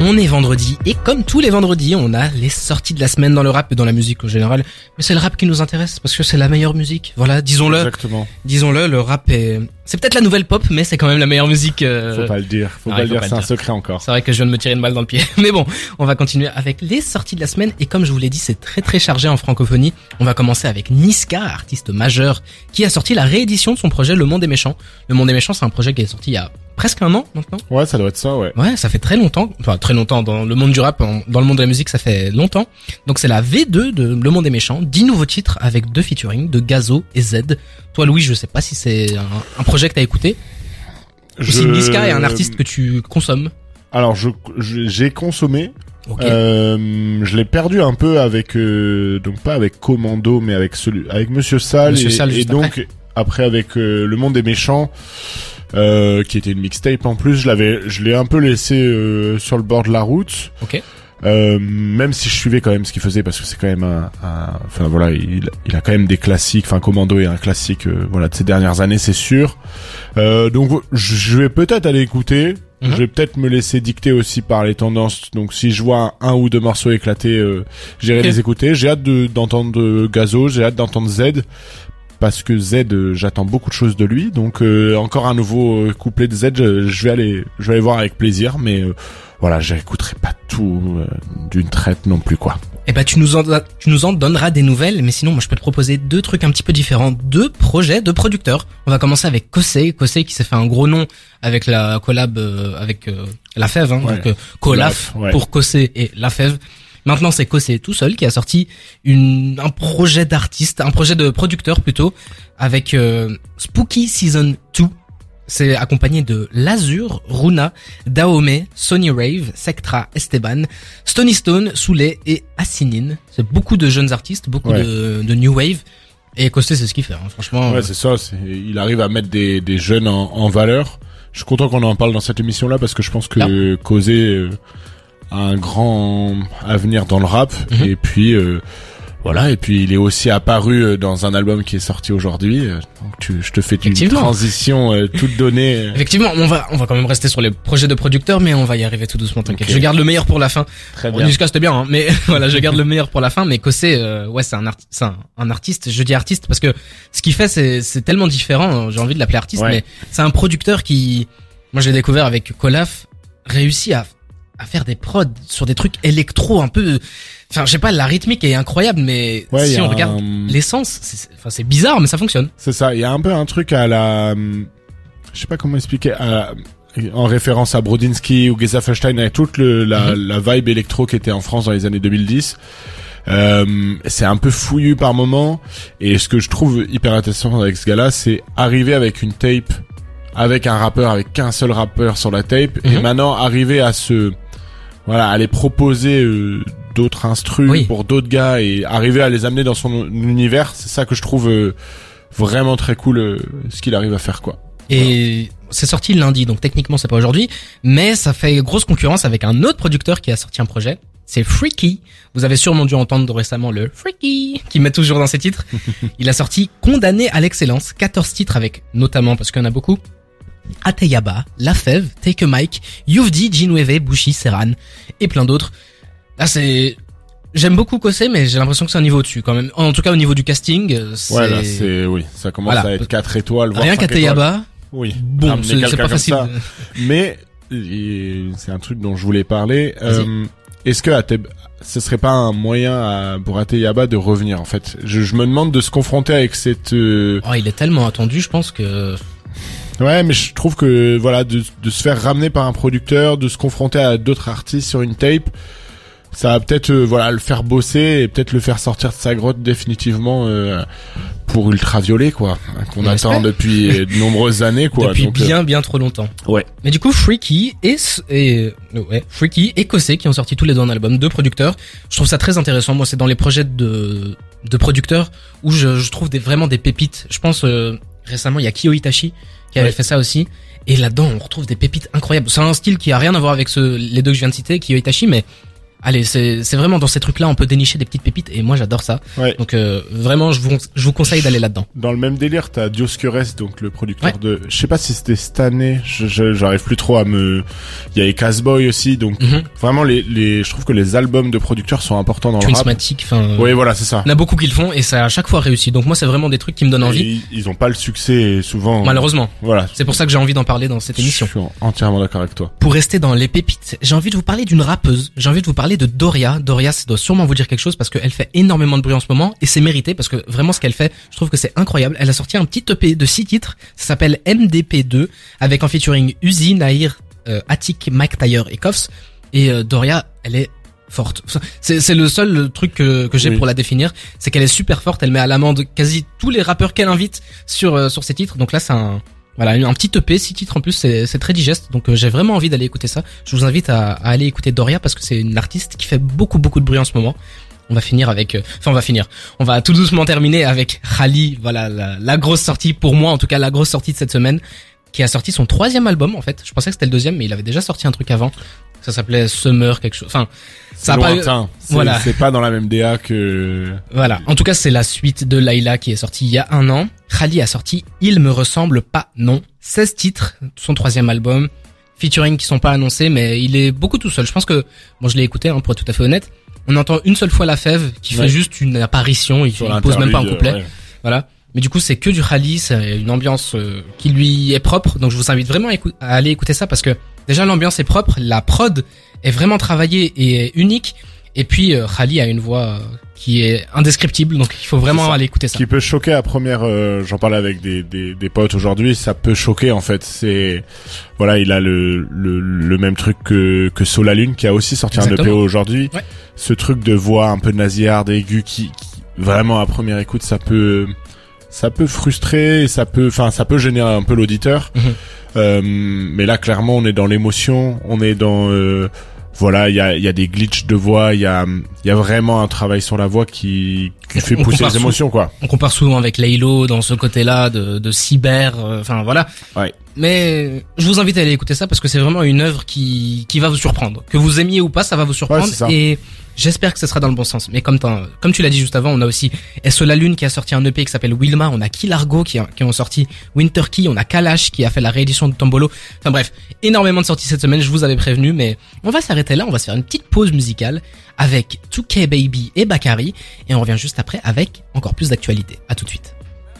On est vendredi et comme tous les vendredis, on a les sorties de la semaine dans le rap et dans la musique en général. Mais c'est le rap qui nous intéresse parce que c'est la meilleure musique. Voilà, disons-le. Exactement. Disons-le, le rap est c'est peut-être la nouvelle pop mais c'est quand même la meilleure musique. euh, Faut pas le dire. Faut Ah, pas le dire. C'est un secret encore. C'est vrai que je viens de me tirer une balle dans le pied. Mais bon, on va continuer avec les sorties de la semaine. Et comme je vous l'ai dit, c'est très très chargé en francophonie. On va commencer avec Niska, artiste majeur, qui a sorti la réédition de son projet Le Monde des Méchants. Le Monde des Méchants, c'est un projet qui est sorti il y a presque un an maintenant. Ouais, ça doit être ça, ouais. Ouais, ça fait très longtemps. Enfin, très longtemps dans le monde du rap, dans le monde de la musique, ça fait longtemps. Donc c'est la V2 de Le Monde des Méchants. 10 nouveaux titres avec deux featuring de Gazo et Z. Toi, Louis, je sais pas si c'est un, un projet que t'as écouté. Ou si Niska est un artiste que tu consommes. Alors, je je- j'ai consommé. Ok. Euh, je l'ai perdu un peu avec euh, donc pas avec Commando, mais avec celui avec Monsieur Sal Monsieur et, et donc après, avec euh, Le Monde des méchants. Euh, qui était une mixtape en plus, je l'avais, je l'ai un peu laissé euh, sur le bord de la route. Ok. Euh, même si je suivais quand même ce qu'il faisait parce que c'est quand même un, un- enfin voilà il, il a quand même des classiques enfin Commando est un classique euh, voilà de ces dernières années c'est sûr. Euh, donc je vais peut-être aller écouter. Mhm. je vais peut-être me laisser dicter aussi par les tendances. Donc si je vois un, ou deux morceaux éclatés euh, j'irai les écouter. J'ai hâte de- d'entendre euh, Gazo. J'ai hâte d'entendre Z parce que Z euh, j'attends beaucoup de choses de lui donc euh, encore un nouveau euh, couplet de Z je, je vais aller je vais aller voir avec plaisir mais euh, voilà, j'écouterai pas tout euh, d'une traite non plus quoi. Eh ben, tu nous en, tu nous en donneras des nouvelles, mais sinon, moi, je peux te proposer deux trucs un petit peu différents, deux projets, deux producteurs. On va commencer avec Kosei, Kosei qui s'est fait un gros nom avec la collab euh, avec euh, La Fève, hein, Ouais. donc euh, Ouais. pour Kosei et La Fève. Maintenant, c'est Kosei tout seul qui a sorti une, un projet d'artiste, un projet de producteur plutôt, avec euh, Spooky Season 2. C'est accompagné de Lazur, Runa, Daome, Sony Rave, Sectra, Esteban, Stony Stone, Souley et Assinin. C'est beaucoup de jeunes artistes, beaucoup Ouais. de, de new wave. Et Costé, c'est ce qu'il fait, hein, franchement. Ouais, c'est ça. c'est- Il arrive à mettre des, des jeunes en, en valeur. Je suis content qu'on en parle dans cette émission-là parce que je pense que Causé euh, a un grand avenir dans le rap. Mhm. Et puis euh, voilà. Et puis il est aussi apparu euh, dans un album qui est sorti aujourd'hui. Euh, Donc tu, je te fais une transition euh, toute donnée. Effectivement, on va, on va quand même rester sur les projets de producteurs, mais on va y arriver tout doucement, t'inquiète. Je garde le meilleur pour la fin. Très Bon, Niska, c'était bien, hein, mais voilà, je garde le meilleur pour la fin. Mais Kossé, euh, ouais, c'est un, c'est un, un artiste. Je dis artiste parce que ce qu'il fait, c'est, c'est tellement différent. hein, J'ai envie de l'appeler artiste, Ouais. mais c'est un producteur qui, moi, je l'ai découvert avec Colaf, réussit à, à faire des prods sur des trucs électro un peu. Enfin, je sais pas, la rythmique est incroyable, mais Ouais, si on regarde un- l'essence, c'est, enfin, c'est bizarre, mais ça fonctionne. C'est ça. Il y a un peu un truc à la, hum, je sais pas comment expliquer, à- en référence à Brodinski ou Geza Feinstein avec toute le, la, Mhm. la vibe électro qui était en France dans les années 2010. Euh, c'est un peu fouillu par moment et ce que je trouve hyper intéressant avec ce gars-là, c'est arriver avec une tape, avec un rappeur, avec qu'un seul rappeur sur la tape et Mhm. maintenant arriver à se, voilà, les proposer euh, d'autres instrus Oui. pour d'autres gars et arriver à les amener dans son univers. C'est ça que je trouve euh, vraiment très cool euh, ce qu'il arrive à faire quoi. Et c'est sorti lundi, donc techniquement c'est pas aujourd'hui, mais ça fait grosse concurrence avec un autre producteur qui a sorti un projet. C'est Freaky. Vous avez sûrement dû entendre récemment le Freaky qui met toujours dans ses titres. Il a sorti Condamné à l'excellence, 14 titres avec notamment parce qu'il y en a beaucoup. Ateyaba, La Fève, Take a Mike, Youvdi, Jinweve, Bushi, Serran et plein d'autres. Là c'est J'aime beaucoup Kossé, mais j'ai l'impression que c'est un niveau au-dessus quand même. En tout cas au niveau du casting, euh, c'est Ouais, là, c'est oui, ça commence Voilà. à être 4 étoiles. voire rien qu'Ateyaba. Oui. Bon, Ramener c'est pas facile. ça. Mais c'est un truc dont je voulais parler. Euh, Est-ce que Ateb, ce serait pas un moyen à, pour Ateyaba de revenir en fait? Je, je me demande de se confronter avec cette. euh, Oh, il est tellement attendu, je pense que Ouais, mais je trouve que voilà, de, de se faire ramener par un producteur, de se confronter à d'autres artistes sur une tape, ça va peut-être euh, voilà le faire bosser et peut-être le faire sortir de sa grotte définitivement euh, pour Ultraviolet quoi, qu'on On attend depuis de nombreuses années quoi. depuis Donc, euh, bien bien trop longtemps. Ouais. Mais du coup, Freaky et, et euh, ouais, Freaky et Kossé qui ont sorti tous les deux un album, deux producteurs. Je trouve ça très intéressant. Moi, c'est dans les projets de de producteurs où je, je trouve des vraiment des pépites. Je pense euh, récemment il y a Kyo Itachi qui avait Ouais. fait ça aussi. Et là-dedans, on retrouve des pépites incroyables. C'est un style qui a rien à voir avec ce, les deux que je viens de citer, Kyo Itachi, mais allez, c'est c'est vraiment dans ces trucs-là, on peut dénicher des petites pépites et moi j'adore ça. Ouais. Donc euh, vraiment, je vous je vous conseille d'aller là-dedans. Dans le même délire, t'as Dioscures, donc le producteur Ouais. de, je sais pas si c'était cette année, j'arrive plus trop à me, il y a Casboy aussi, donc Mhm. vraiment les, les, je trouve que les albums de producteurs sont importants dans le rap. Enfin, Oui, voilà, c'est ça. il y en a beaucoup qui le font et ça a à chaque fois réussi. Donc moi, c'est vraiment des trucs qui me donnent envie. Et ils ont pas le succès souvent. Malheureusement, Voilà. c'est pour ça que j'ai envie d'en parler dans cette émission. Je suis entièrement d'accord avec toi. Pour rester dans les pépites, j'ai envie de vous parler d'une rappeuse. J'ai envie de vous parler de Doria. Doria, ça doit sûrement vous dire quelque chose parce qu'elle fait énormément de bruit en ce moment et c'est mérité parce que vraiment ce qu'elle fait, je trouve que c'est incroyable. Elle a sorti un petit EP de 6 titres. Ça s'appelle MDP2 avec en featuring Uzi, Nahir, euh, Attic, Mike Tyre et Koffs. Et euh, Doria, elle est forte. C'est c'est le seul truc que, que j'ai Oui. pour la définir, c'est qu'elle est super forte. Elle met à l'amende quasi tous les rappeurs qu'elle invite sur euh, sur ses titres. Donc là, c'est un voilà un petit EP, six titres en plus, c'est très digeste. Donc euh, j'ai vraiment envie d'aller écouter ça. Je vous invite à, aller écouter Doria parce que c'est une artiste qui fait beaucoup beaucoup de bruit en ce moment. On va finir avec, euh, enfin on va finir. On va tout doucement terminer avec Khali. Voilà la, la grosse sortie pour moi, en tout cas la grosse sortie de cette semaine, qui a sorti son troisième album en fait. Je pensais que c'était le deuxième, mais il avait déjà sorti un truc avant. Ça s'appelait Summer quelque chose. Enfin, ça a pas Voilà. C'est pas dans la même DA que, Voilà. En tout cas, c'est la suite de Layla qui est sortie il y a un an. Khali a sorti Il me ressemble pas, non. 16 titres, son troisième album. Featuring qui sont pas annoncés, mais il est beaucoup tout seul. Je pense que, bon, je l'ai écouté, hein, pour être tout à fait honnête. On entend une seule fois la fève qui Ouais. fait juste une apparition. Il, il pose même pas un couplet. ouais. Voilà. Mais du coup, c'est que du Khali, c'est une ambiance euh, qui lui est propre. Donc, je vous invite vraiment à aller écouter ça parce que déjà l'ambiance est propre, la prod est vraiment travaillée et est unique. Et puis, euh, Khali a une voix euh, qui est indescriptible, donc il faut vraiment aller écouter ça. qui peut choquer à première euh, j'en parlais avec des, des, des potes aujourd'hui ça peut choquer en fait c'est voilà il a le, le, le même truc que que Solalune qui a aussi sorti un Exactement. EP aujourd'hui Ouais. ce truc de voix un peu nasillarde aigu qui, qui vraiment à première écoute ça peut ça peut frustrer ça peut enfin ça peut gêner un peu l'auditeur Mhm. Euh, mais là clairement on est dans l'émotion on est dans euh, voilà il y a, y a des glitches de voix il y a il y a vraiment un travail sur la voix qui fait on pousser compare les émotions quoi On compare souvent avec Laylo dans ce côté-là de, de cyber, euh, enfin voilà. Ouais. Mais je vous invite à aller écouter ça parce que c'est vraiment une œuvre qui, qui va vous surprendre. Que vous aimiez ou pas, ça va vous surprendre. Ouais, et j'espère que ce sera dans le bon sens. Mais comme, comme tu l'as dit juste avant, on a aussi SO La Lune qui a sorti un EP qui s'appelle Wilma. On a Kilargo qui, a- qui ont sorti Winter Key. On a Kalash qui a fait la réédition de Tombolo. Enfin bref, énormément de sorties cette semaine. Je vous avais prévenu, mais on va s'arrêter là. On va se faire une petite pause musicale avec 2K Baby et Bakari. Et on revient juste après avec encore plus d'actualité. À tout de suite.